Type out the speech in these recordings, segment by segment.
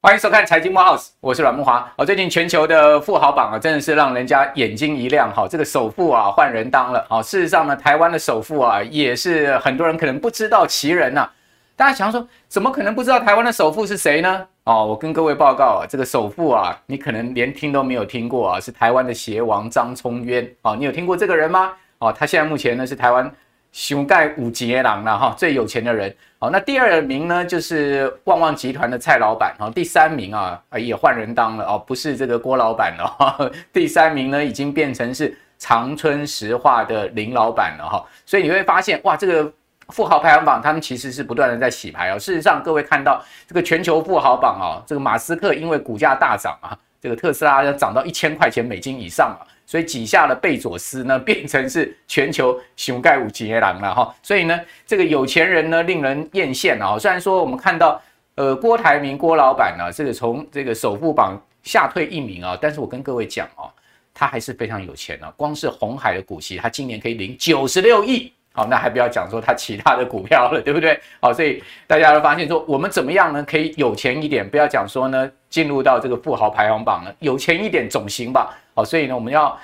欢迎收看财经慕 House，我是阮木华。哦，最近全球的富豪榜啊，真的是让人家眼睛一亮。哈，这个首富啊换人当了。哦，事实上呢，台湾的首富啊，也是很多人可能不知道其人呐。大家想说，怎么可能不知道台湾的首富是谁呢？哦，我跟各位报告啊，这个首富啊，你可能连听都没有听过啊，是台湾的鞋王张聪渊。哦，你有听过这个人吗？哦，他现在目前呢是台湾。熊盖五杰郎了哈，最有钱的人。好，那第二名呢，就是旺旺集团的蔡老板。好，第三名啊，也换人当了哦，不是这个郭老板了。第三名呢，已经变成是长春石化的林老板了哈。所以你会发现，哇，这个富豪排行榜，他们其实是不断的在洗牌哦。事实上，各位看到这个全球富豪榜啊，这个马斯克因为股价大涨啊，这个特斯拉要涨到一千块钱美金以上啊。所以挤下了贝佐斯呢，变成是全球熊盖五杰郎了哈。所以呢，这个有钱人呢，令人艳羡啊。虽然说我们看到，呃，郭台铭郭老板呢，这个从这个首富榜下退一名啊，但是我跟各位讲哦，他还是非常有钱啊。光是红海的股息，他今年可以领九十六亿。好，那还不要讲说它其他的股票了，对不对？好，所以大家都发现说，我们怎么样呢？可以有钱一点，不要讲说呢，进入到这个富豪排行榜了，有钱一点总行吧？好，所以呢，我们要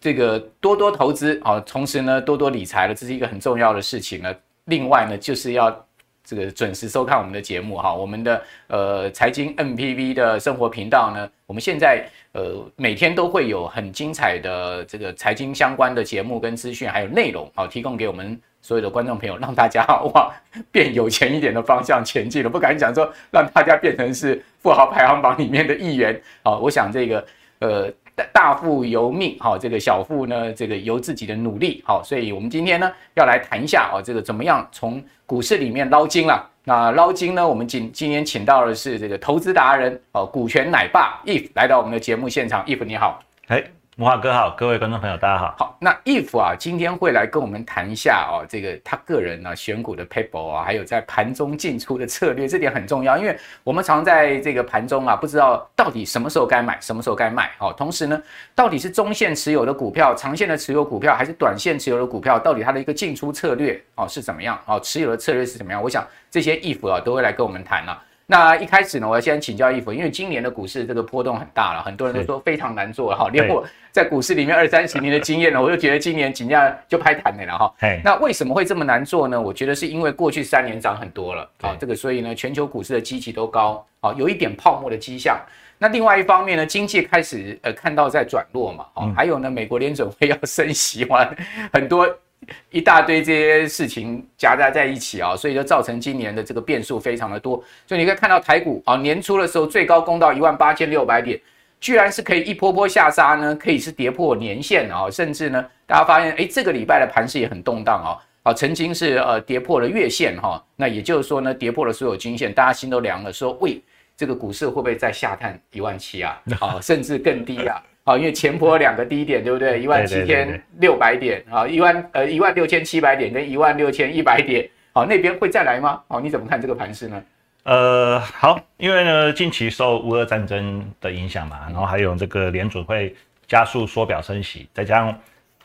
这个多多投资，好，同时呢，多多理财了，这是一个很重要的事情呢。另外呢，就是要这个准时收看我们的节目哈，我们的呃财经 MPV 的生活频道呢，我们现在。呃，每天都会有很精彩的这个财经相关的节目跟资讯，还有内容，啊提供给我们所有的观众朋友，让大家往变有钱一点的方向前进了。不敢讲说让大家变成是富豪排行榜里面的一员，好，我想这个呃大富由命，好，这个小富呢，这个由自己的努力，好，所以我们今天呢要来谈一下啊，这个怎么样从股市里面捞金了。那捞金呢？我们今今天请到的是这个投资达人哦，股权奶爸 If 来到我们的节目现场。，If 你好，哎，慕驊哥好，各位观众朋友大家好。好，那 If 啊，今天会来跟我们谈一下哦，这个他个人呢选股的 paper 啊，还有在盘中进出的策略，这点很重要，因为我们常在这个盘中啊，不知道到底什么时候该买，什么时候该卖。哦，同时呢，到底是中线持有的股票，长线的持有股票，还是短线持有的股票，到底它的一个进出策略哦是怎么样？哦，持有的策略是怎么样？我想。这些 If 啊都会来跟我们谈了、啊。那一开始呢，我要先请教 Eve，因为今年的股市这个波动很大了，很多人都说非常难做哈。连我在股市里面二三十年的经验呢，我就觉得今年紧张就拍弹了哈。那为什么会这么难做呢？我觉得是因为过去三年涨很多了啊，这个所以呢，全球股市的基期都高啊，有一点泡沫的迹象。那另外一方面呢，经济开始呃看到在转弱嘛，哦，还有呢，美国联准会要升息完很多。一大堆这些事情夹杂在一起啊，所以就造成今年的这个变数非常的多。所以你可以看到台股啊，年初的时候最高攻到一万八千六百点，居然是可以一波波下杀呢，可以是跌破年线啊，甚至呢，大家发现哎，这个礼拜的盘势也很动荡啊，啊，曾经是呃跌破了月线哈，那也就是说呢，跌破了所有均线，大家心都凉了，说喂，这个股市会不会再下探一万七啊？啊，甚至更低啊？好，因为前波两个低点，对不对？一万七千六百点啊，一万呃一万六千七百点跟一万六千一百点，好，那边会再来吗？好，你怎么看这个盘势呢？呃，好，因为呢近期受乌俄战争的影响嘛，然后还有这个联准会加速缩表升息，再加上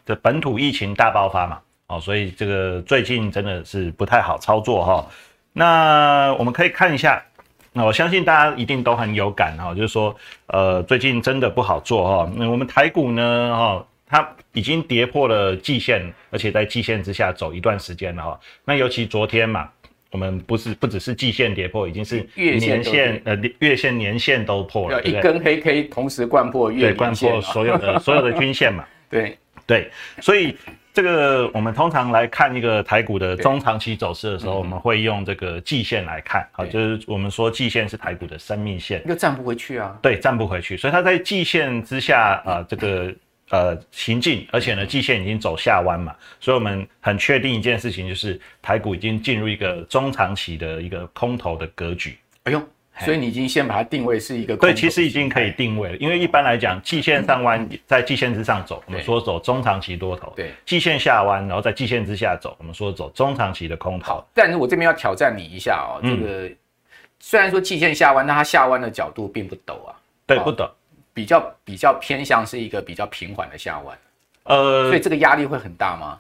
这本土疫情大爆发嘛，哦，所以这个最近真的是不太好操作哈。那我们可以看一下。那我相信大家一定都很有感哈，就是说，呃，最近真的不好做哈。那我们台股呢，哈，它已经跌破了季线，而且在季线之下走一段时间了哈。那尤其昨天嘛，我们不是不只是季线跌破，已经是年线呃月线年线都破了，一根黑 K 同时贯破月线，对，灌破所有的所有的均线嘛。对对，所以。这个我们通常来看一个台股的中长期走势的时候，我们会用这个季线来看，好，就是我们说季线是台股的生命线，又站不回去啊，对，站不回去，所以它在季线之下啊，这个呃行进，而且呢，季线已经走下弯嘛，所以我们很确定一件事情，就是台股已经进入一个中长期的一个空头的格局。哎呦。所以你已经先把它定位是一个对，其实已经可以定位了，因为一般来讲，季线上弯，在季线之上走，我们说走中长期多头；对，季线下弯，然后在季线之下走，我们说走中长期的空头。但是我这边要挑战你一下哦，这个虽然说季线下弯，但它下弯的角度并不陡啊，对，不陡，比较比较偏向是一个比较平缓的下弯。呃，所以这个压力会很大吗？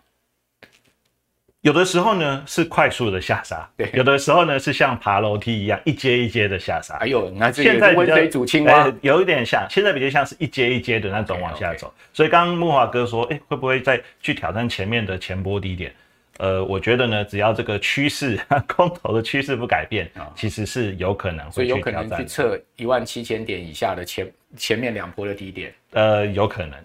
有的时候呢是快速的下杀，对，有的时候呢是像爬楼梯一样一阶一阶的下杀。哎呦，那现在温水煮青蛙，有一点像，现在比较像是一阶一阶的那种往下走。Okay, okay. 所以刚刚木华哥说，哎，会不会再去挑战前面的前波低点？呃，我觉得呢，只要这个趋势 空头的趋势不改变，哦、其实是有可能会去挑战，所以有可能去测一万七千点以下的前前面两波的低点。呃，有可能。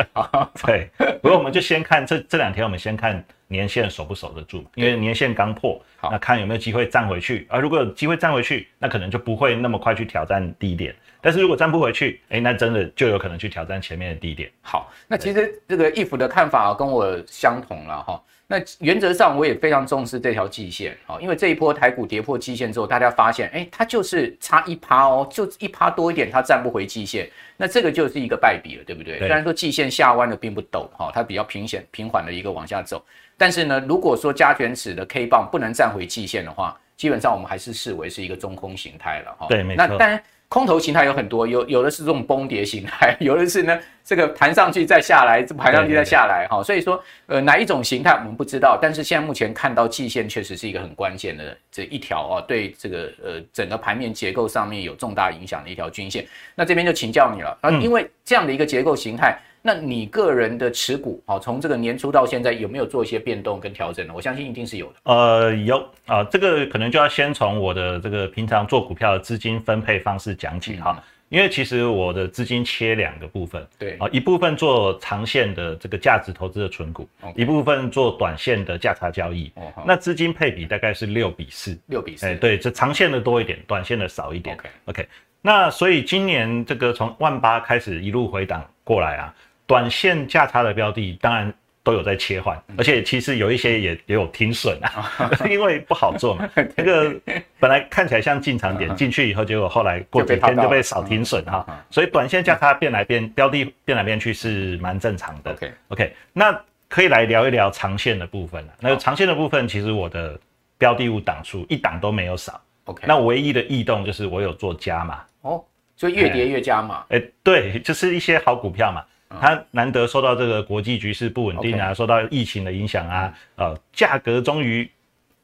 对，不过我们就先看这这两天，我们先看年线守不守得住，因为年线刚破，那看有没有机会站回去。啊，如果有机会站回去，那可能就不会那么快去挑战低点。但是如果站不回去，哎，那真的就有可能去挑战前面的低点。好，那其实这个 If 的看法跟我相同了哈。那原则上我也非常重视这条季线，好，因为这一波台股跌破季线之后，大家发现，哎，它就是差一趴哦，就一趴多一点，它站不回季线，那这个就是一个败笔了，对不对？对。虽然说季线下弯的并不陡，哈，它比较平显平缓的一个往下走，但是呢，如果说加权指的 K 棒不能站回季线的话，基本上我们还是视为是一个中空形态了，哈。对，没错。那当然。空头形态有很多，有有的是这种崩跌形态，有的是呢这个弹上去再下来，这弹上去再下来，哈，所以说呃哪一种形态我们不知道，但是现在目前看到季线确实是一个很关键的这一条啊，对这个呃整个盘面结构上面有重大影响的一条均线。那这边就请教你了啊，因为这样的一个结构形态。那你个人的持股，好，从这个年初到现在有没有做一些变动跟调整呢？我相信一定是有的。呃，有啊，这个可能就要先从我的这个平常做股票的资金分配方式讲起哈，因为其实我的资金切两个部分，对啊，一部分做长线的这个价值投资的存股，一部分做短线的价差交易。那资金配比大概是六比四，六比四，哎，对，这长线的多一点，短线的少一点。OK，OK，那所以今年这个从万八开始一路回档过来啊。短线价差的标的当然都有在切换，而且其实有一些也也有停损啊，因为不好做嘛。那个本来看起来像进场点，进去以后结果后来过几天就被扫停损哈，所以短线价差变来变，标的变来变去是蛮正常的。OK OK，那可以来聊一聊长线的部分了。那个长线的部分，其实我的标的物档数一档都没有少。OK，那唯一的异动就是我有做加码哦，所以越跌越加码。哎，对，就是一些好股票嘛。它难得受到这个国际局势不稳定啊受到疫情的影响啊，呃，价格终于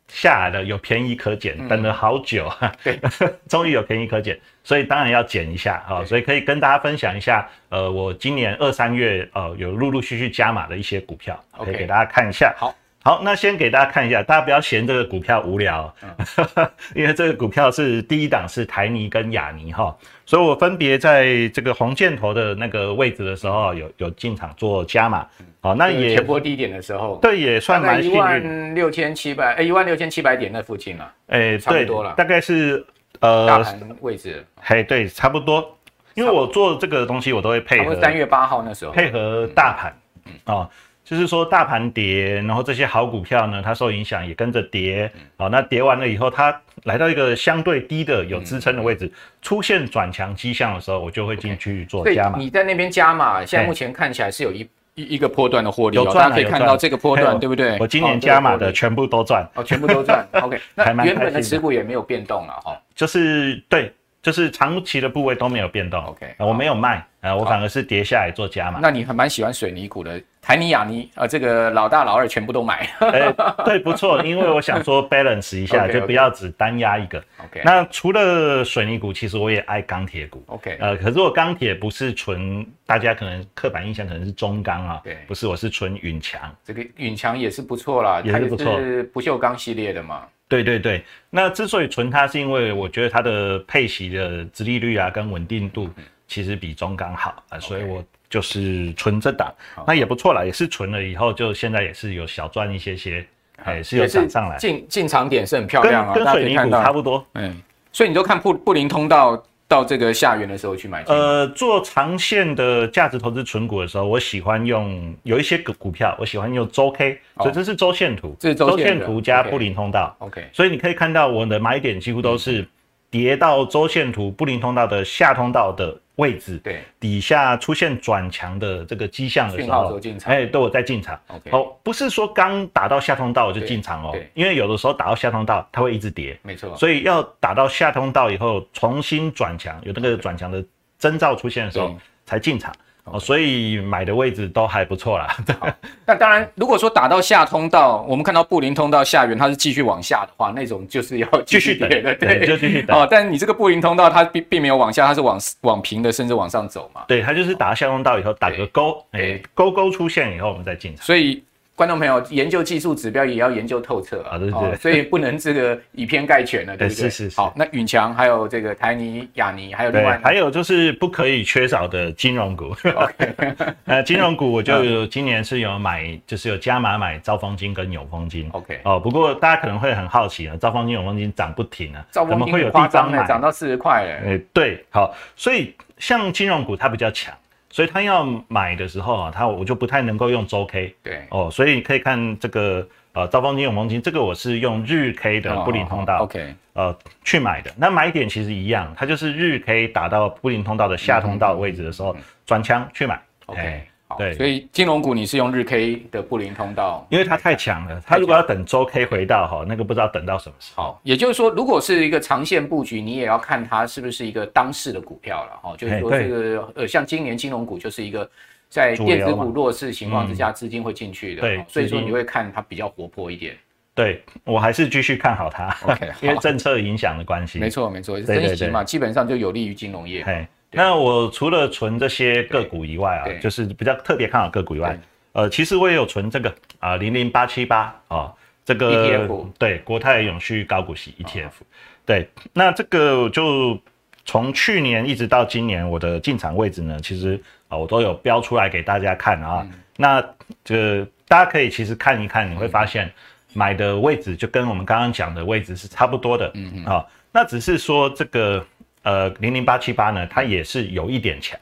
下来了，有便宜可捡，等了好久，哈、嗯，终于有便宜可捡，所以当然要捡一下啊，所以可以跟大家分享一下，呃，我今年二三月呃有陆陆续续加码的一些股票，可以给大家看一下。好。好，那先给大家看一下，大家不要嫌这个股票无聊，嗯、因为这个股票是第一档是台泥跟亚泥哈，所以我分别在这个红箭头的那个位置的时候有有进场做加码，好，那也前波低点的时候，对，也算蛮幸运，一万六千七百，哎，一万六千七百点那附近了，哎，差不多了，大概是呃大盘位置，嘿，对，差不多，因为我做这个东西我都会配合三月八号那时候。配合大盘，嗯，哦。就是说，大盘跌，然后这些好股票呢，它受影响也跟着跌。好，那跌完了以后，它来到一个相对低的有支撑的位置，出现转强迹象的时候，我就会进去做加码。你在那边加码，现在目前看起来是有一一一个波段的获利，有赚，可以看到这个波段，对不对？我今年加码的全部都赚，哦，全部都赚。OK，那原本的持股也没有变动了哈，就是对。就是长期的部位都没有变动，OK，我没有卖，呃，我反而是跌下来做加码。那你还蛮喜欢水泥股的，台泥、亚泥，呃，这个老大、老二全部都买。欸、对，不错，因为我想说 balance 一下，okay, okay. 就不要只单压一个。OK，那除了水泥股，其实我也爱钢铁股。OK，呃，可是我钢铁不是纯，大家可能刻板印象可能是中钢啊，对，不是，我是纯允强。这个允强也是不错啦，也是不错，是不锈钢系列的嘛。对对对，那之所以存它，是因为我觉得它的配息的殖利率啊，跟稳定度其实比中港好啊，所以我就是存这档，那也不错啦，也是存了以后，就现在也是有小赚一些些，哎，是有涨上来，进进场点是很漂亮啊，跟水泥股差不多，嗯，所以你就看布布林通道。到这个下缘的时候去买。呃，做长线的价值投资存股的时候，我喜欢用有一些股股票，我喜欢用周 K，所以这是周线图，这是周线图加布林通道。OK，所以你可以看到我的买点几乎都是跌到周线图布林通道的下通道的。位置对底下出现转强的这个迹象的时候，哎，对我在进场。哦，不是说刚打到下通道我就进场哦，因为有的时候打到下通道它会一直跌，没错。所以要打到下通道以后重新转强，有那个转强的征兆出现的时候才进场。哦，所以买的位置都还不错啦。好，那当然，如果说打到下通道，我们看到布林通道下缘它是继续往下的话，那种就是要 继续跌的，对，就继续等。哦，但你这个布林通道它并并没有往下，它是往往平的，甚至往上走嘛。对，它就是打到下通道以后打个勾，哎，勾勾出现以后我们再进场。所以。观众朋友，研究技术指标也要研究透彻啊，对对，所以不能这个以偏概全了，对不对？是是是。好，那允强还有这个台泥、亚泥，还有另外，还有就是不可以缺少的金融股。OK，呃，金融股我就今年是有买，就是有加码买兆丰金跟永丰金。OK，哦，不过大家可能会很好奇啊，兆丰金、永丰金涨不停啊，怎么会有地方买？涨到四十块了。哎，对，好，所以像金融股它比较强。所以他要买的时候啊，他我就不太能够用周 K，对。哦，所以你可以看这个呃兆丰金、永丰金，这个我是用日 K 的布林通道，OK，呃去买的。那买点其实一样，它就是日 K 打到布林通道的下通道位置的时候转枪去买，OK。对，所以金融股你是用日 K 的布林通道，因为它太强了。它如果要等周 K 回到哈，那个不知道等到什么时候。好，也就是说，如果是一个长线布局，你也要看它是不是一个当市的股票了哈。就是说，这个呃，像今年金融股就是一个在电子股弱势情况之下，资金会进去的。对，所以说你会看它比较活泼一点。对，我还是继续看好它。OK，因为政策影响的关系。没错没错，升息嘛，基本上就有利于金融业。那我除了存这些个股以外啊，就是比较特别看好个股以外，呃，其实我也有存这个啊，零零八七八啊，这个 ETF 对国泰永续高股息 ETF，对，那这个就从去年一直到今年，我的进场位置呢，其实啊，我都有标出来给大家看啊。那这个大家可以其实看一看，你会发现买的位置就跟我们刚刚讲的位置是差不多的，嗯嗯啊，那只是说这个。呃，零零八七八呢，它也是有一点强，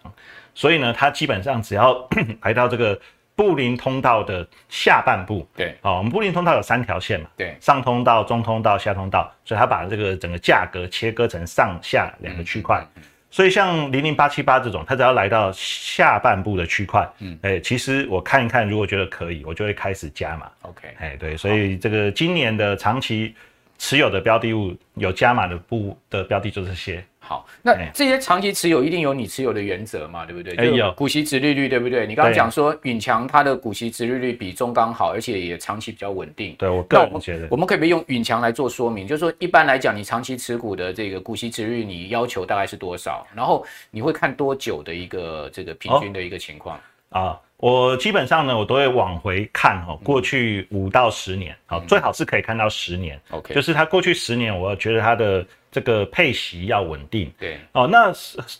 所以呢，它基本上只要 来到这个布林通道的下半部，对，哦，我们布林通道有三条线嘛，对，上通道、中通道、下通道，所以它把这个整个价格切割成上下两个区块，嗯、所以像零零八七八这种，它只要来到下半部的区块，嗯，哎，其实我看一看，如果觉得可以，我就会开始加嘛，OK，哎，对，所以这个今年的长期持有的标的物有加码的部的标的就这些。好，那这些长期持有一定有你持有的原则嘛，对不对？哎有股息值利率，对不对？你刚刚讲说允强它的股息值利率比中钢好，而且也长期比较稳定。对我个人觉得，我们可以不可以用允强来做说明？就是说，一般来讲，你长期持股的这个股息值率，你要求大概是多少？然后你会看多久的一个这个平均的一个情况？哦、啊，我基本上呢，我都会往回看哈，过去五到十年，好、嗯，最好是可以看到十年。OK，就是它过去十年，我觉得它的。这个配息要稳定，对哦，那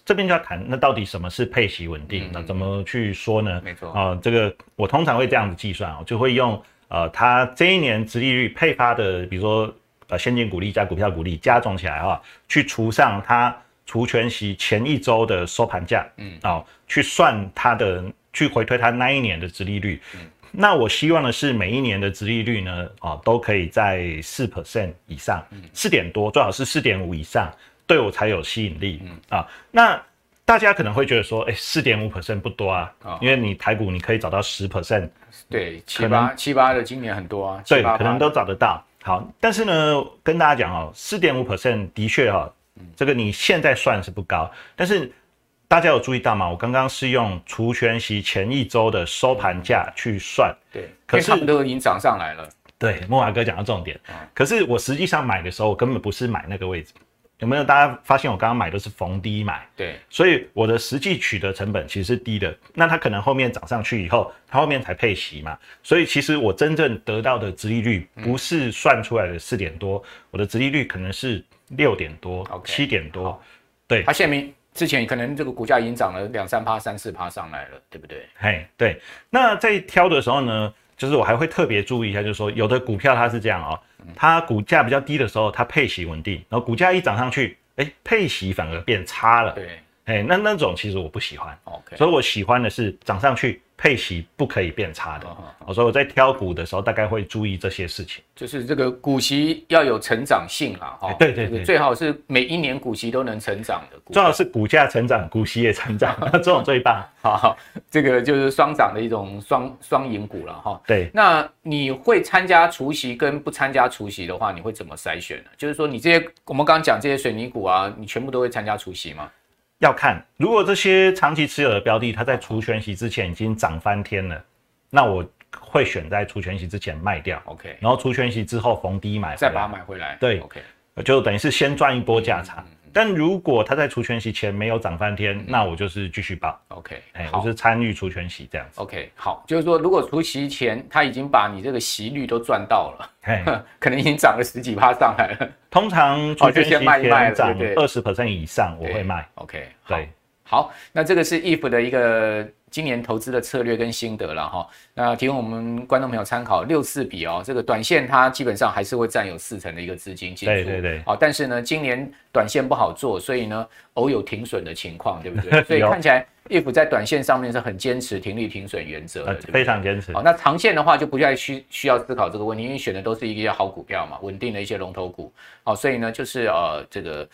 这边就要谈，那到底什么是配息稳定？那怎么去说呢？没错啊，这个我通常会这样子计算，我就会用呃，它这一年殖利率配发的，比如说呃现金股利加股票股利加总起来啊，去除上它除权息前一周的收盘价，嗯，哦，去算它的，去回推它那一年的殖利率，嗯。那我希望的是每一年的殖利率呢，啊，都可以在四 percent 以上，四点多，最好是四点五以上，对我才有吸引力，嗯啊。那大家可能会觉得说，哎，四点五 percent 不多啊，因为你台股你可以找到十 percent，对，七八七八的今年很多啊，对，可能都找得到。好，但是呢，跟大家讲哦，四点五 percent 的确哈，这个你现在算是不高，但是。大家有注意到吗？我刚刚是用除权息前一周的收盘价去算，对，可是他们都已经涨上来了。对，莫华哥讲到重点。可是我实际上买的时候，我根本不是买那个位置。有没有大家发现我刚刚买都是逢低买？对，所以我的实际取得成本其实是低的。那它可能后面涨上去以后，它后面才配息嘛。所以其实我真正得到的殖利率不是算出来的四点多，我的殖利率可能是六点多、七点多。对，它现在之前可能这个股价已经涨了两三趴、三四趴上来了，对不对？嘿，对。那在挑的时候呢，就是我还会特别注意一下，就是说有的股票它是这样哦，它股价比较低的时候，它配息稳定，然后股价一涨上去，哎，配息反而变差了。对，哎，那那种其实我不喜欢。OK，所以我喜欢的是涨上去。配息不可以变差的，我说我在挑股的时候，大概会注意这些事情，就是这个股息要有成长性啦，哈，对对对，最好是每一年股息都能成长的，最好是股价成长，股息也成长，这种最棒，好，这个就是双涨的一种双双赢股了，哈，对，那你会参加除夕跟不参加除夕的话，你会怎么筛选呢？就是说你这些我们刚刚讲这些水泥股啊，你全部都会参加除夕吗？要看，如果这些长期持有的标的，它在除权息之前已经涨翻天了，那我会选在除权息之前卖掉，OK，然后除权息之后逢低买，再把它买回来，对，OK，就等于是先赚一波价差。嗯但如果他在除权息前没有涨翻天，嗯、那我就是继续报。OK，哎，我是参与除权息这样子。OK，好，就是说如果除息前他已经把你这个息率都赚到了，嘿 可能已经涨了十几趴上来了。通常除权息前涨二十 percent 以上，我会卖。OK，对，好，那这个是 IF 的一个。今年投资的策略跟心得了哈，那提供我们观众朋友参考。六四比哦，这个短线它基本上还是会占有四成的一个资金进出。对对对。好，但是呢，今年短线不好做，所以呢，偶有停损的情况，对不对？所以看起来 IF 在短线上面是很坚持停利停损原则的，对对非常坚持。好，那长线的话就不再需需要思考这个问题，因为选的都是一些好股票嘛，稳定的一些龙头股。好，所以呢，就是呃这个。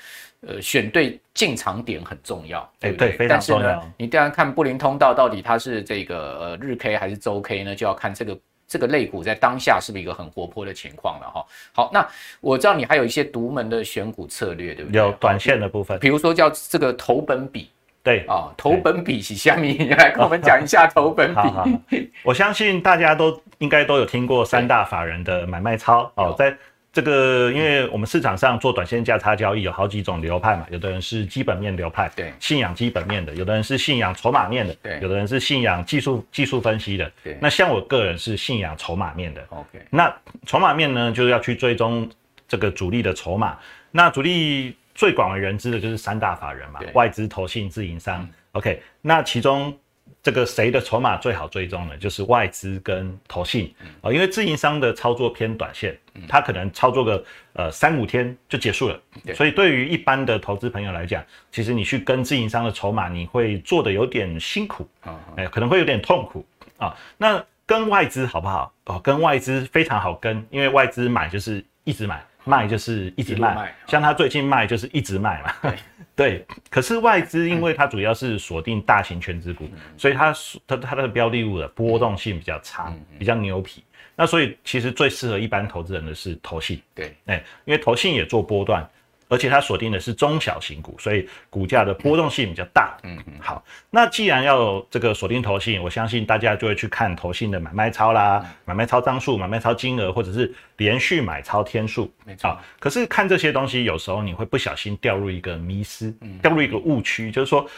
呃，选对进场点很重要，对不对？非常重要。但是呢，你当然看布林通道到底它是这个呃日 K 还是周 K 呢？就要看这个这个类股在当下是不是一个很活泼的情况了哈。好，那我知道你还有一些独门的选股策略，对不对？有短线的部分，比如说叫这个投本比，对啊，投本比是虾米？你来跟我们讲一下投本比。好好好，我相信大家都应该都有听过三大法人的买卖操哦，在。这个，因为我们市场上做短线价差交易有好几种流派嘛，有的人是基本面流派，对，信仰基本面的；有的人是信仰筹码面的，对；有的人是信仰技术技术分析的，对。那像我个人是信仰筹码面的，OK。那筹码面呢，就是要去追踪这个主力的筹码。那主力最广为人知的就是三大法人嘛，外资、投信、自营商，OK。那其中。这个谁的筹码最好追踪呢？就是外资跟投信啊，因为自营商的操作偏短线，他可能操作个呃三五天就结束了，所以对于一般的投资朋友来讲，其实你去跟自营商的筹码，你会做的有点辛苦啊，哎，可能会有点痛苦啊。那跟外资好不好？哦，跟外资非常好跟，因为外资买就是一直买。卖就是一直卖，像他最近卖就是一直卖嘛。对，对。可是外资因为它主要是锁定大型全值股，所以它它它的标的物的波动性比较差，比较牛皮。那所以其实最适合一般投资人的是投信。对，哎，因为投信也做波段。而且它锁定的是中小型股，所以股价的波动性比较大。嗯嗯，好，那既然要有这个锁定投信，我相信大家就会去看投信的买卖超啦，买卖超张数、买卖超金额，或者是连续买超天数。没错。可是看这些东西，有时候你会不小心掉入一个迷失，掉入一个误区，就是说，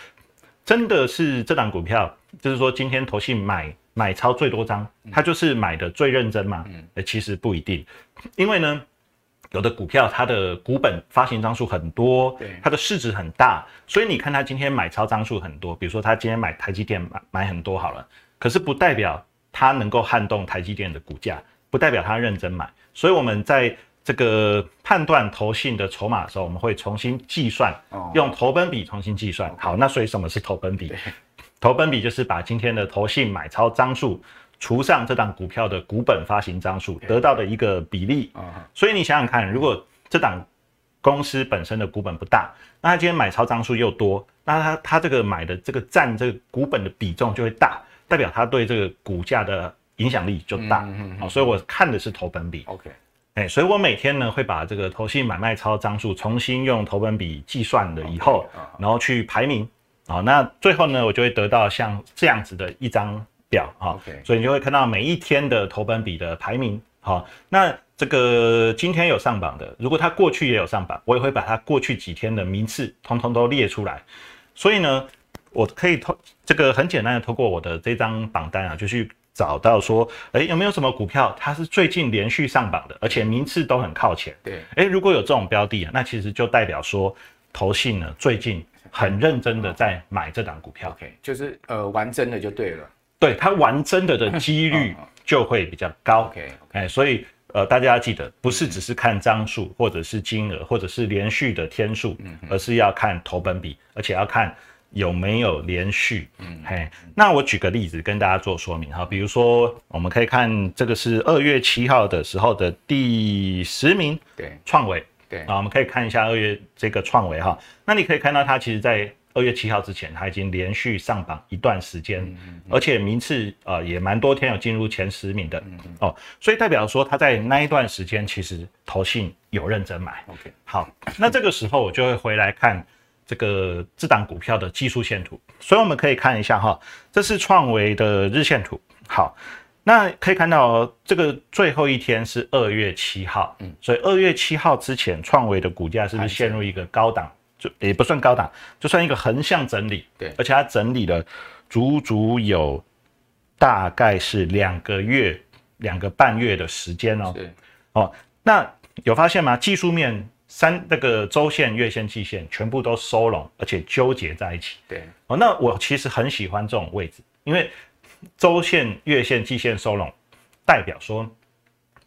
真的是这档股票，就是说今天投信买买超最多张，它就是买的最认真吗？嗯，其实不一定，因为呢。有的股票它的股本发行张数很多，对，它的市值很大，所以你看它今天买超张数很多，比如说它今天买台积电买买很多好了，可是不代表它能够撼动台积电的股价，不代表它认真买，所以我们在这个判断投信的筹码的时候，我们会重新计算，用投本比重新计算。好，那所以什么是投本比？投本比就是把今天的投信买超张数。除上这档股票的股本发行张数得到的一个比例，所以你想想看，如果这档公司本身的股本不大，那他今天买超张数又多，那他他这个买的这个占这个股本的比重就会大，代表他对这个股价的影响力就大。好，所以我看的是投本比。OK，哎，所以我每天呢会把这个投信买卖超张数重新用投本比计算了以后，然后去排名。好，那最后呢我就会得到像这样子的一张。表哈，Okay. 所以你就会看到每一天的投本比的排名。好，那这个今天有上榜的，如果他过去也有上榜，我也会把他过去几天的名次通通都列出来。所以呢，我可以透这个很简单的透过我的这张榜单啊，就去找到说，哎，有没有什么股票它是最近连续上榜的，而且名次都很靠前。对，哎，如果有这种标的啊，那其实就代表说投信呢最近很认真的在买这档股票。OK，就是呃玩真的就对了。对，他玩真的的几率就会比较高。OK，哎，所以呃，大家要记得，不是只是看张数，或者是金额，或者是连续的天数，而是要看投本比，而且要看有没有连续。嗯，嘿，那我举个例子跟大家做说明哈，比如说我们可以看这个是二月七号的时候的第十名，对，创维，对，啊，我们可以看一下二月这个创维哈，那你可以看到它其实，在二月七号之前，它已经连续上榜一段时间，而且名次呃也蛮多天有进入前十名的、哦，所以代表说他在那一段时间其实投信有认真买。OK，好，那这个时候我就会回来看这个这档股票的技术线图，所以我们可以看一下哈，这是创维的日线图。好，那可以看到这个最后一天是二月七号，嗯，所以二月七号之前，创维的股价是不是陷入一个高档？就也不算高档，就算一个横向整理。对，而且它整理了足足有大概是两个月、两个半月的时间哦。对，哦，那有发现吗？技术面。三那个周线、月线、季线全部都收拢，而且纠结在一起。对，哦，那我其实很喜欢这种位置，因为周线、月线、季线收拢，代表说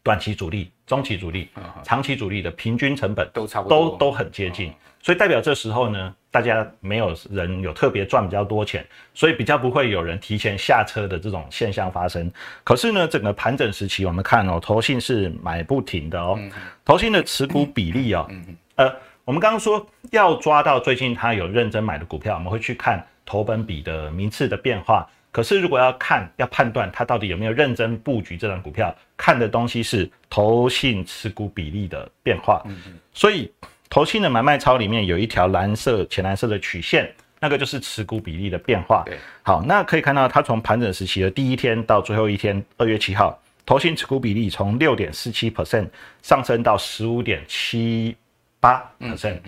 短期主力、中期主力、长期主力的平均成本都差不多，都都很接近。所以代表这时候呢，大家没有人有特别赚比较多钱，所以比较不会有人提前下车的这种现象发生。可是呢，整个盘整时期，我们看哦，投信是买不停的哦，投信的持股比例哦，呃，我们刚刚说要抓到最近他有认真买的股票，我们会去看投本比的名次的变化。可是如果要看要判断他到底有没有认真布局这档股票，看的东西是投信持股比例的变化。嗯所以。投信的买卖超里面有一条蓝色、浅蓝色的曲线，那个就是持股比例的变化。对，好，那可以看到它从盘整时期的第一天到最后一天，二月七号，投信持股比例从六点四七 percent 上升到十五点七八 percent，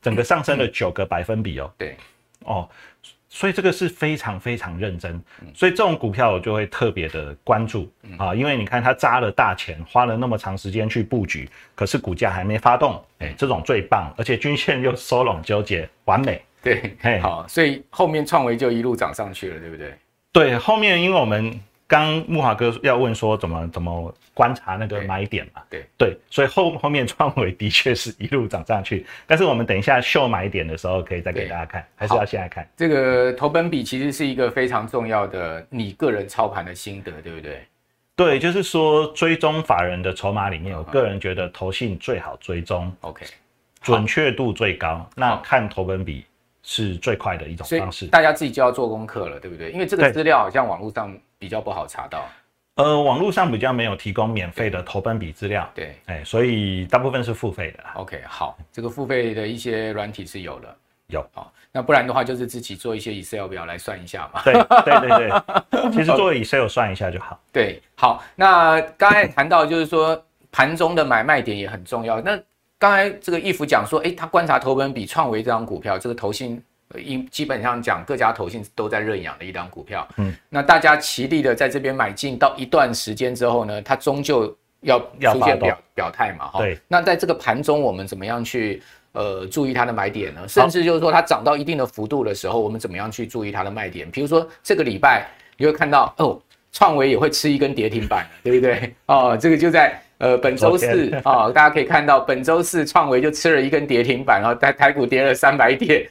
整个上升了九个百分比哦。对，哦。所以这个是非常非常认真，所以这种股票我就会特别的关注啊，因为你看它扎了大钱，花了那么长时间去布局，可是股价还没发动，哎，这种最棒，而且均线又收拢纠结，完美。对，好，所以后面创维就一路涨上去了，对不对？对，后面因为我们。刚木华哥要问说怎么怎么观察那个买点嘛？对对，对，所以后后面创维的确是一路涨上去，但是我们等一下秀买点的时候可以再给大家看，还是要现在看。这个投本比其实是一个非常重要的你个人操盘的心得，对不对？对，就是说追踪法人的筹码里面，我个人觉得投信最好追踪，OK，准确度最高，那看投本比是最快的一种方式。大家自己就要做功课了，对不对？因为这个资料好像网络上。比较不好查到，呃，网络上比较没有提供免费的投本比资料，对，哎，所以大部分是付费的。OK，好，这个付费的一些软体是有的，有，好，那不然的话就是自己做一些 Excel 表来算一下嘛。对，对对对，其实做 Excel 算一下就好。对，好，那刚才谈到就是说盘中的买卖点也很重要。那刚才这个义福讲说，哎，他观察投本比创维这张股票，这个投信。因基本上讲，各家投信都在认养的一档股票，嗯，那大家齐力的在这边买进，到一段时间之后呢，它终究要出现表表态嘛，哈，对。那在这个盘中，我们怎么样去呃注意它的买点呢？甚至就是说，它涨到一定的幅度的时候，我们怎么样去注意它的卖点？比如说这个礼拜你会看到哦，创维也会吃一根跌停板，对不对？哦，这个就在呃本周四啊，大家可以看到本周四创维就吃了一根跌停板，然后台台股跌了三百点。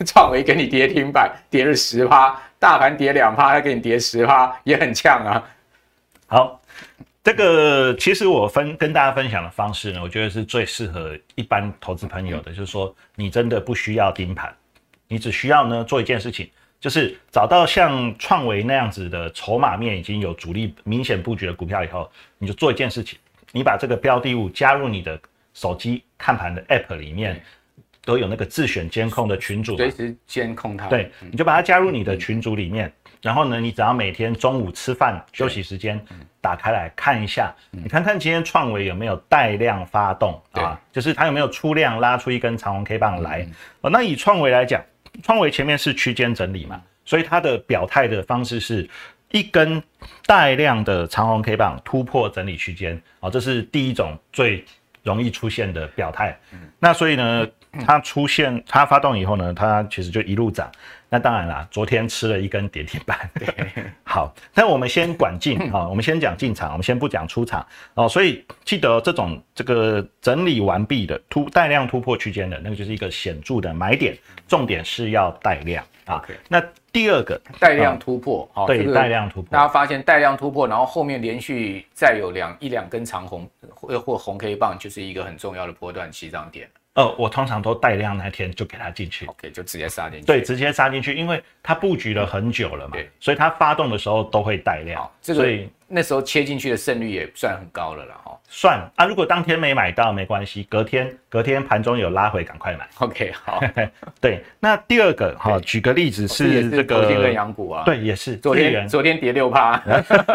创维给你跌停板，跌了十趴，大盘跌两趴，他给你跌十趴，也很呛啊。好，这个其实我分跟大家分享的方式呢，我觉得是最适合一般投资朋友的，就是说你真的不需要盯盘，你只需要呢做一件事情，就是找到像创维那样子的筹码面已经有主力明显布局的股票以后，你就做一件事情，你把这个标的物加入你的手机看盘的 App 里面。都有那个自选监控的群组，随时监控它。对，你就把它加入你的群组里面，嗯、然后呢，你只要每天中午吃饭休息时间打开来看一下，嗯、你看看今天创维有没有带量发动啊？就是它有没有出量拉出一根长红 K 棒来。哦、那以创维来讲，创维前面是区间整理嘛，所以它的表态的方式是一根带量的长红 K 棒突破整理区间啊，这是第一种最容易出现的表态。那所以呢？它出现，它发动以后呢，它其实就一路涨。那当然啦，昨天吃了一根跌停板。对，好，那我们先管进啊，我们先讲进场，我们先不讲出场哦。所以记得这种这个整理完毕的突带量突破区间的那个就是一个显著的买点，重点是要带量啊。那第二个带量突破，好，对，带量突破。大家发现带量突破，然后后面连续再有两一两根长红或或红 K 棒，就是一个很重要的波段起涨点。呃，我通常都带量那天就给他进去，OK，就直接杀进去。对，直接杀进去，因为他布局了很久了嘛，对，所以他发动的时候都会带量。这个，所以那时候切进去的胜率也算很高了啦，哈。算啊，如果当天没买到没关系，隔天隔天盘中有拉回，赶快买。OK，好。对，那第二个哈，举个例子是这个天跟阳股啊，对，也是昨天昨天跌六趴，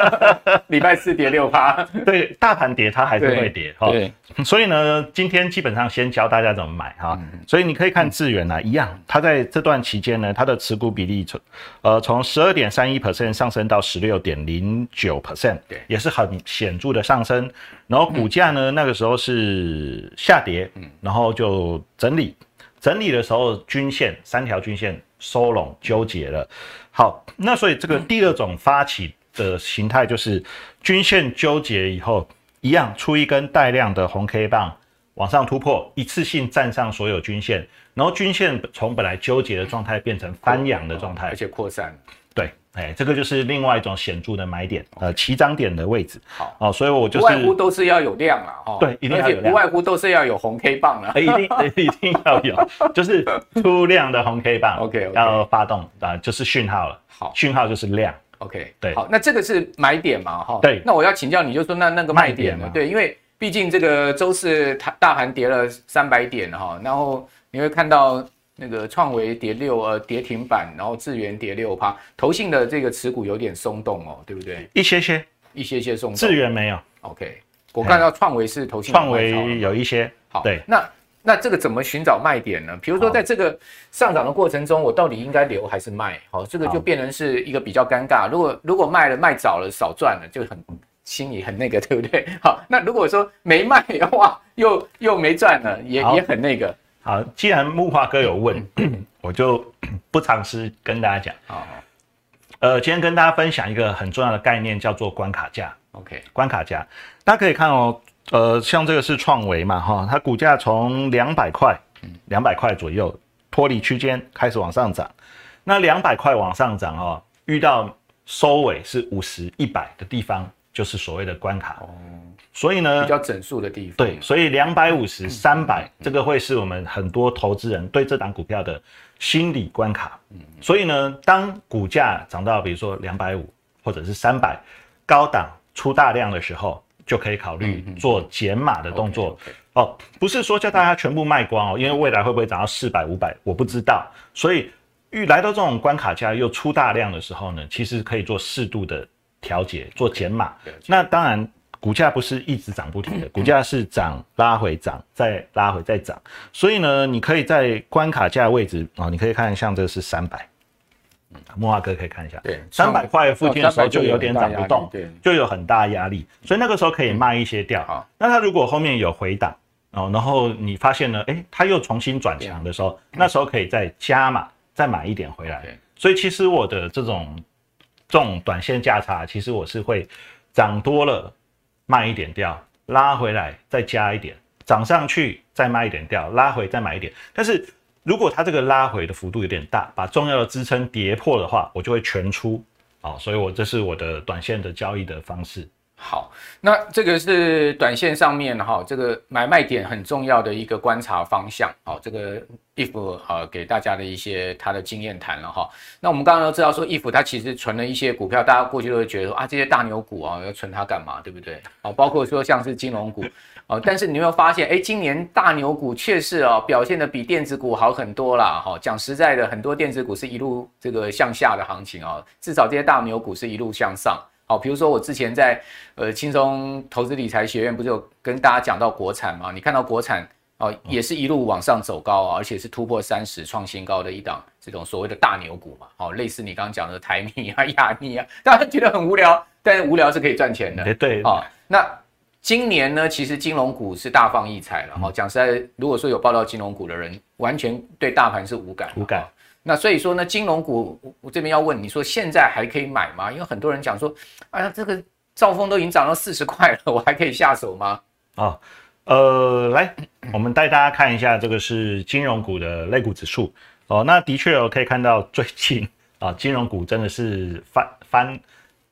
礼拜四跌六趴，对，大盘跌它还是会跌哈。对，所以呢，今天基本上先教大家怎么买哈。所以你可以看智源啊，一样，它在这段期间呢，它的持股比例从呃从十二点三一 percent 上升到十六点零九 percent，对，也是很显著的上升。然后股价呢，那个时候是下跌，嗯然后就整理，整理的时候均线三条均线收拢纠结了。好，那所以这个第二种发起的形态就是均线纠结以后，一样出一根带量的红 K 棒往上突破，一次性站上所有均线，然后均线从本来纠结的状态变成翻扬的状态，而且扩散。对。哎，这个就是另外一种显著的买点，呃，起涨点的位置。好哦，所以我就是不外乎都是要有量了哈。对，一定要有量。不外乎都是要有红 K 棒了。一定一定要有，就是出量的红 K 棒。OK，要发动啊，就是讯号了。好，讯号就是量。OK，对。好，那这个是买点嘛？哈。对。那我要请教你，就说那那个卖点嘛？对，因为毕竟这个周四它大盘跌了三百点哈，然后你会看到。那个创维跌六呃跌停板，然后智源跌六趴，投信的这个持股有点松动哦，对不对？一些些，一些些松动。智源没有。OK，我看到创维是投信。创维有一些。好，对。那那这个怎么寻找卖点呢？比如说在这个上涨的过程中，我到底应该留还是卖？好，这个就变成是一个比较尴尬。如果如果卖了卖早了少赚了，就很心里很那个，对不对？好，那如果说没卖的话，又又没赚了，也也很那个。好，既然木华哥有问，我就 不尝试跟大家讲。哦，呃，今天跟大家分享一个很重要的概念，叫做关卡价。OK，关卡价，大家可以看哦，呃，像这个是创维嘛，哈，它股价从两百块，两百块左右脱离区间开始往上涨，那两百块往上涨哦，遇到收尾是五十、一百的地方，就是所谓的关卡。哦。所以呢，比较整数的地方。对，所以两百五十、三百，这个会是我们很多投资人对这档股票的心理关卡。嗯，所以呢，当股价涨到比如说两百五或者是三百，高档出大量的时候，就可以考虑做减码的动作。哦，不是说叫大家全部卖光哦，因为未来会不会涨到四百、五百，我不知道。所以遇来到这种关卡价又出大量的时候呢，其实可以做适度的调节，做减码。那当然。股价不是一直涨不停的，股价是涨拉回涨，再拉回再涨，所以呢，你可以在关卡价位置啊，你可以看像这是三百，嗯，木华哥可以看一下，对，三百块附近的时候就有点涨不动，对，就有很大压力，所以那个时候可以卖一些掉。好，那它如果后面有回档哦，然后你发现呢，诶，它又重新转强的时候，那时候可以再加码，再买一点回来。所以其实我的这种这种短线价差，其实我是会涨多了。卖一点掉，拉回来再加一点，涨上去再卖一点掉，拉回再买一点。但是如果它这个拉回的幅度有点大，把重要的支撑跌破的话，我就会全出。好，所以我这是我的短线的交易的方式。好，那这个是短线上面哈，这个买卖点很重要的一个观察方向。好，这个 If 呃给大家的一些他的经验谈了哈。那我们刚刚都知道说，If 他其实存了一些股票，大家过去都会觉得说啊，这些大牛股啊要存它干嘛，对不对？好，包括说像是金融股，哦，但是你有没有发现，哎，今年大牛股确实啊表现得比电子股好很多啦。哈，讲实在的，很多电子股是一路这个向下的行情啊，至少这些大牛股是一路向上。好，比如说我之前在呃轻松投资理财学院不是有跟大家讲到国产嘛？你看到国产哦，也是一路往上走高啊，而且是突破三十创新高的一档这种所谓的大牛股嘛。好，类似你刚刚讲的台泥啊、亚泥啊，大家觉得很无聊，但是无聊是可以赚钱的。对对。好，那今年呢，其实金融股是大放异彩了。哈，讲实在，如果说有报道金融股的人，完全对大盘是无感。无感。那所以说呢，金融股我这边要问你说，现在还可以买吗？因为很多人讲说，哎呀，这个兆丰都已经涨到四十块了，我还可以下手吗？啊，呃，来，我们带大家看一下，这个是金融股的类股指数哦。那的确哦可以看到最近啊，金融股真的是翻翻。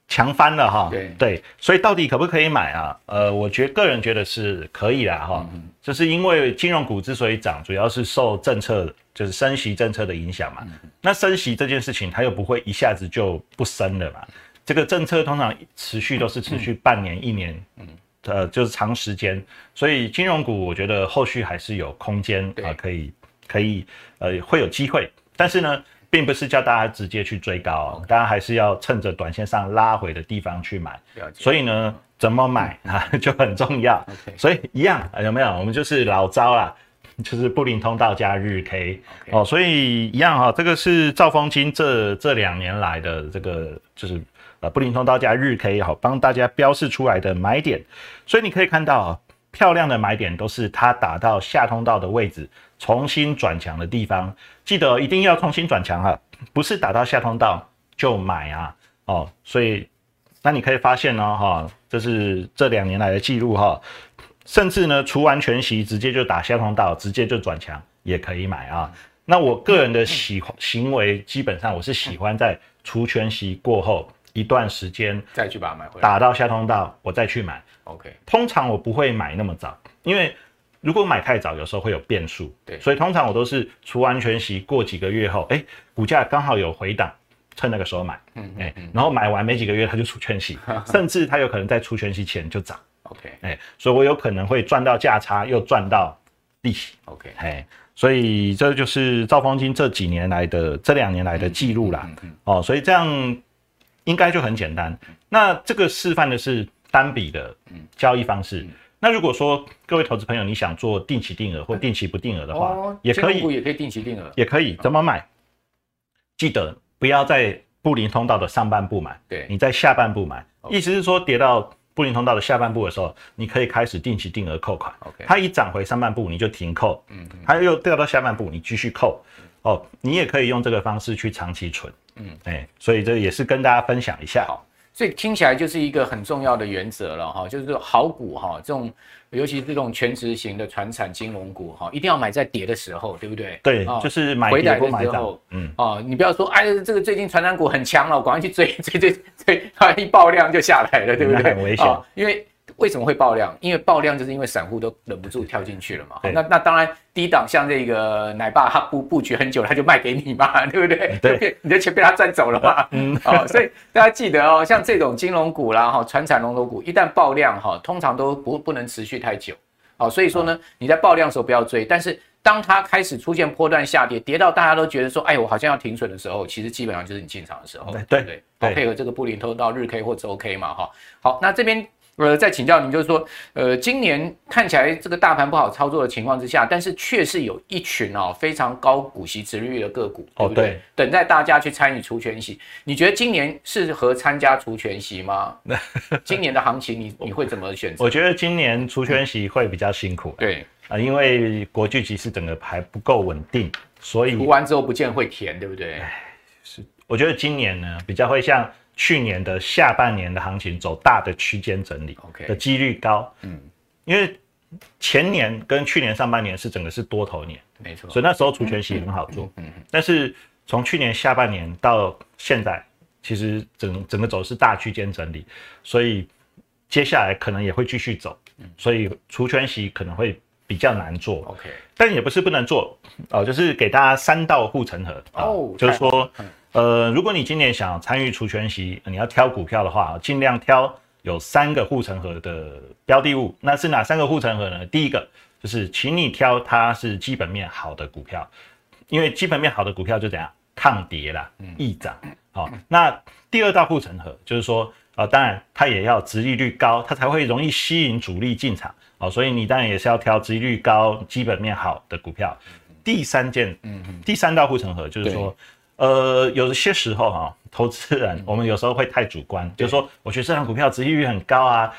强翻了哈，对。对，所以到底可不可以买啊？呃，我觉个人觉得是可以啦哈，嗯、就是因为金融股之所以涨，主要是受政策就是升息政策的影响嘛。嗯、那升息这件事情，它又不会一下子就不升了嘛。这个政策通常持续都是持续半年、嗯、一年，嗯，呃，就是长时间，所以金融股我觉得后续还是有空间啊、呃，可以可以呃会有机会，但是呢，并不是叫大家直接去追高哦，大家还是要趁着短线上拉回的地方去买。所以呢，怎么买啊 就很重要。所以一样有没有？我们就是老招啦。就是布林通道加日 K. 哦，所以一样哈、哦，这个是兆丰金这这两年来的这个就是呃布林通道加日 K 好、哦，帮大家标示出来的买点，所以你可以看到漂亮的买点都是它打到下通道的位置，重新转强的地方，记得一定要重新转强哈，不是打到下通道就买啊哦，所以那你可以发现呢、哈、这是这两年来的记录哈。甚至呢，除完全息直接就打下通道，直接就转强也可以买啊。那我个人的喜行为，基本上我是喜欢在除全息过后一段时间再去把它买回来，打到下通道我再去买。OK，通常我不会买那么早，因为如果买太早，有时候会有变数。对，所以通常我都是除完全息过几个月后，哎，股价刚好有回档，趁那个时候买。嗯，哎，然后买完没几个月它就出全息，甚至它有可能在出全息前就涨。OK，哎，所以我有可能会赚到价差，又赚到利息。OK，哎，所以这就是兆丰金这几年来的这两年来的记录啦。嗯嗯嗯、哦，所以这样应该就很简单。嗯、那这个示范的是单笔的交易方式。那如果说各位投资朋友你想做定期定额或定期不定额的话，哦、也可以，也可以定期定额，也可以。怎么买？哦、记得不要在布林通道的上半部买，对，你在下半部买。意思是说跌到。布林通道的下半部的时候，你可以开始定期定额扣款。它一涨回上半部，你就停扣。嗯，它又掉到下半部，你继续扣。哦，你也可以用这个方式去长期存。嗯，哎，所以这也是跟大家分享一下。好，所以听起来就是一个很重要的原则了哈，就是好股哈，这种尤其是这种全职型的传产金融股哈，一定要买在跌的时候，对不对？对，就是买跌不买涨。嗯，哦，你不要说哎，这个最近传产股很强了，赶快去追追追。追，它一爆量就下来了，对不对？很危险、哦。因为为什么会爆量？因为爆量就是因为散户都忍不住跳进去了嘛。那那当然，低档像这个奶爸，他布布局很久，他就卖给你嘛，对不对？对，你的钱被他赚走了嘛。嗯。哦，所以大家记得哦，像这种金融股啦，哈，传产龙头股，一旦爆量哈，通常都不不能持续太久。哦，所以说呢，你在爆量的时候不要追，但是。当它开始出现波段下跌，跌到大家都觉得说，哎，我好像要停损的时候，其实基本上就是你进场的时候，对对对，对配合这个布林通道日 K 或周 K 嘛，哈。好，那这边呃再请教您，就是说，呃，今年看起来这个大盘不好操作的情况之下，但是确实有一群哦非常高股息殖利率的个股，对不对？哦、对等待大家去参与除权息，你觉得今年适合参加除权息吗？今年的行情你你会怎么选择？我觉得今年除权息会比较辛苦，对。啊，因为国际局势整个还不够稳定，所以除完之后不见会填，对不对？是，我觉得今年呢比较会像去年的下半年的行情走大的区间整理，OK。的几率高。嗯，因为前年跟去年上半年是整个是多头年，没错，所以那时候除权息很好做。嗯，但是从去年下半年到现在，其实整整个走是大区间整理，所以接下来可能也会继续走。嗯，所以除权息可能会。比较难做，OK，但也不是不能做哦，就是给大家三道护城河。哦，oh, 就是说，呃，如果你今年想参与除权息，你要挑股票的话，尽量挑有三个护城河的标的物。那是哪三个护城河呢？第一个就是，请你挑它是基本面好的股票，因为基本面好的股票就怎样抗跌啦，易涨。好，那第二道护城河就是说，呃，当然它也要殖利率高，它才会容易吸引主力进场。好，所以你当然也是要挑殖利率高、基本面好的股票。第三件，嗯，第三道护城河就是说，呃，有些时候哈，投资人我们有时候会太主观，就是说，我觉得这档股票值利率很高啊，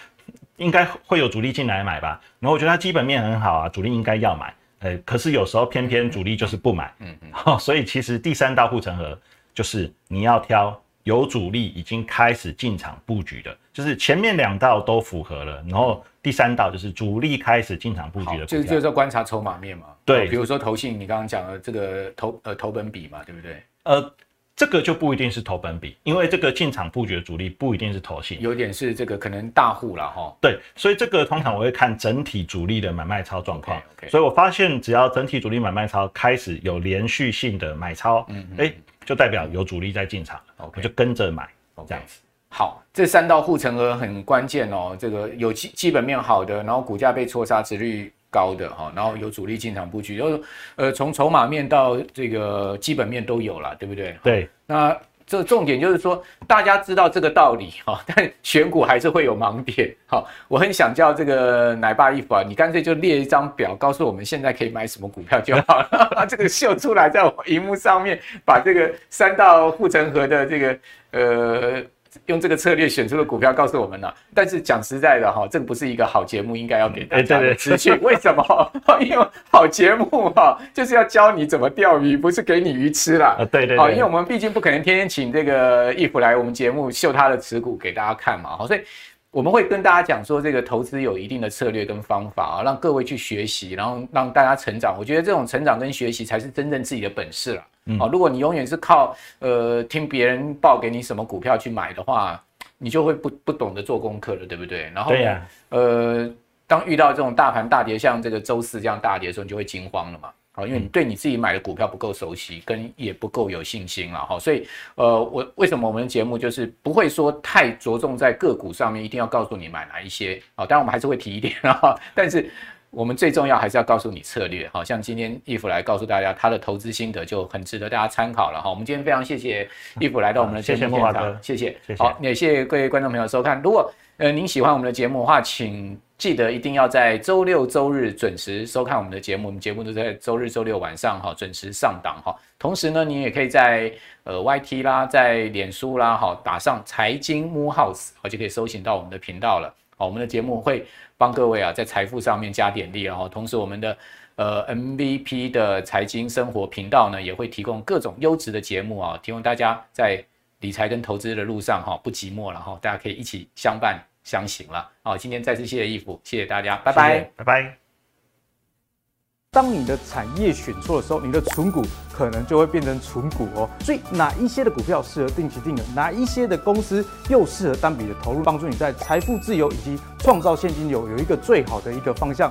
应该会有主力进来买吧。然后我觉得它基本面很好啊，主力应该要买。呃，可是有时候偏偏主力就是不买。嗯嗯。所以其实第三道护城河就是你要挑有主力已经开始进场布局的，就是前面两道都符合了，然后。第三道就是主力开始进场布局的，就就是观察筹码面嘛。对，比如说投信，你刚刚讲的这个投呃投本比嘛，对不对？呃，这个就不一定是投本比，因为这个进场布局的主力不一定是投信，有点是这个可能大户了哈。对，所以这个通常我会看整体主力的买卖超状况。Okay, okay. 所以我发现只要整体主力买卖超开始有连续性的买超，嗯，哎，就代表有主力在进场，OK，就跟着买，这样子。好，这三道护城河很关键哦。这个有基基本面好的，然后股价被错杀，殖率高的哈，然后有主力进场布局，就是呃从筹码面到这个基本面都有了，对不对？对，那。这重点就是说，大家知道这个道理哈，但选股还是会有盲点。哈，我很想叫这个奶爸一服啊，你干脆就列一张表，告诉我们现在可以买什么股票就好了。把 这个秀出来，在我荧幕上面，把这个三道护城河的这个呃。用这个策略选出的股票告诉我们了，但是讲实在的哈，这个不是一个好节目应该要给大家的资讯。为什么？因为好节目哈，就是要教你怎么钓鱼，不是给你鱼吃啦。对对。好，因为我们毕竟不可能天天请这个 If 来我们节目秀他的持股给大家看嘛，好，所以我们会跟大家讲说，这个投资有一定的策略跟方法啊，让各位去学习，然后让大家成长。我觉得这种成长跟学习才是真正自己的本事了。好，如果你永远是靠呃听别人报给你什么股票去买的话，你就会不不懂得做功课了，对不对？然后，对啊，呃，当遇到这种大盘大跌，像这个周四这样大跌的时候，你就会惊慌了嘛。好，因为你对你自己买的股票不够熟悉，跟也不够有信心了哈。所以，呃，我为什么我们的节目就是不会说太着重在个股上面，一定要告诉你买哪一些啊？当然我们还是会提一点啊，但是。我们最重要还是要告诉你策略，好像今天 If 来告诉大家他的投资心得就很值得大家参考了哈。我们今天非常谢谢 If 来到我们的 节目现场，谢谢，谢谢。好，也谢谢各位观众朋友收看。如果呃您喜欢我们的节目的话，请记得一定要在周六周日准时收看我们的节目。我们节目都在周日周六晚上哈准时上档哈。同时呢，你也可以在呃 YT 啦，在脸书啦哈打上财经慕 House，就可以搜寻到我们的频道了。好，我们的节目会。帮各位啊，在财富上面加点力，然后同时我们的呃 MVP 的财经生活频道呢，也会提供各种优质的节目啊，提供大家在理财跟投资的路上哈不寂寞了哈，大家可以一起相伴相行了。好，今天再次谢谢义父谢谢大家，拜拜，拜拜。当你的产业选错的时候，你的存股可能就会变成存股哦。所以哪一些的股票适合定期定额，哪一些的公司又适合单笔的投入，帮助你在财富自由以及创造现金流有一个最好的一个方向。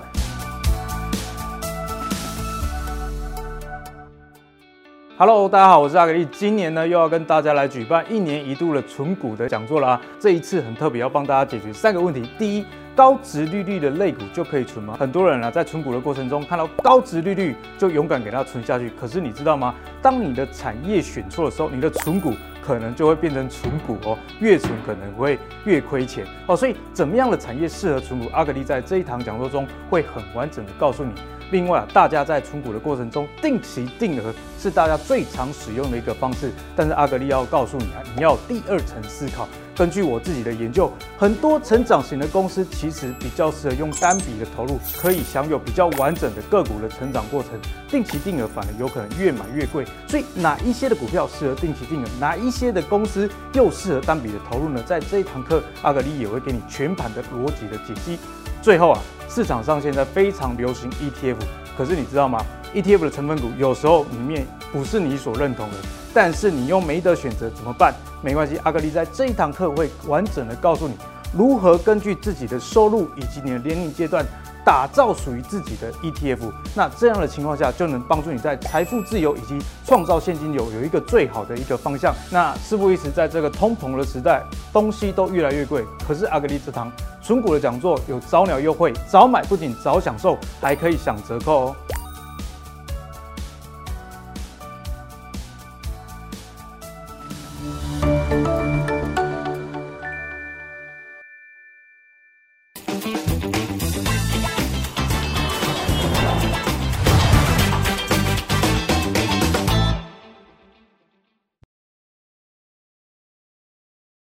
Hello，大家好，我是阿格力，今年呢又要跟大家来举办一年一度的存股的讲座了。这一次很特别，要帮大家解决三个问题。第一。高殖利率的类股就可以存吗？很多人啊，在存股的过程中看到高殖利率就勇敢给它存下去。可是你知道吗？当你的产业选错的时候，你的存股可能就会变成存股哦，越存可能会越亏钱哦。所以怎么样的产业适合存股？阿格力在这一堂讲座中会很完整的告诉你。另外啊，大家在存股的过程中，定期定额是大家最常使用的一个方式。但是阿格力要告诉你啊，你要第二层思考。根据我自己的研究，很多成长型的公司其实比较适合用单笔的投入，可以享有比较完整的个股的成长过程。定期定额反而有可能越买越贵。所以哪一些的股票适合定期定额，哪一些的公司又适合单笔的投入呢？在这一堂课，阿格力也会给你全盘的逻辑的解析。最后啊，市场上现在非常流行 ETF，可是你知道吗？ETF 的成分股有时候里面不是你所认同的。但是你又没得选择怎么办？没关系，阿格力在这一堂课会完整的告诉你如何根据自己的收入以及你的年龄阶段打造属于自己的 ETF。那这样的情况下就能帮助你在财富自由以及创造现金流有一个最好的一个方向。那事不宜迟，在这个通膨的时代，东西都越来越贵，可是阿格力这堂存股的讲座有早鸟优惠，早买不仅早享受，还可以享折扣哦。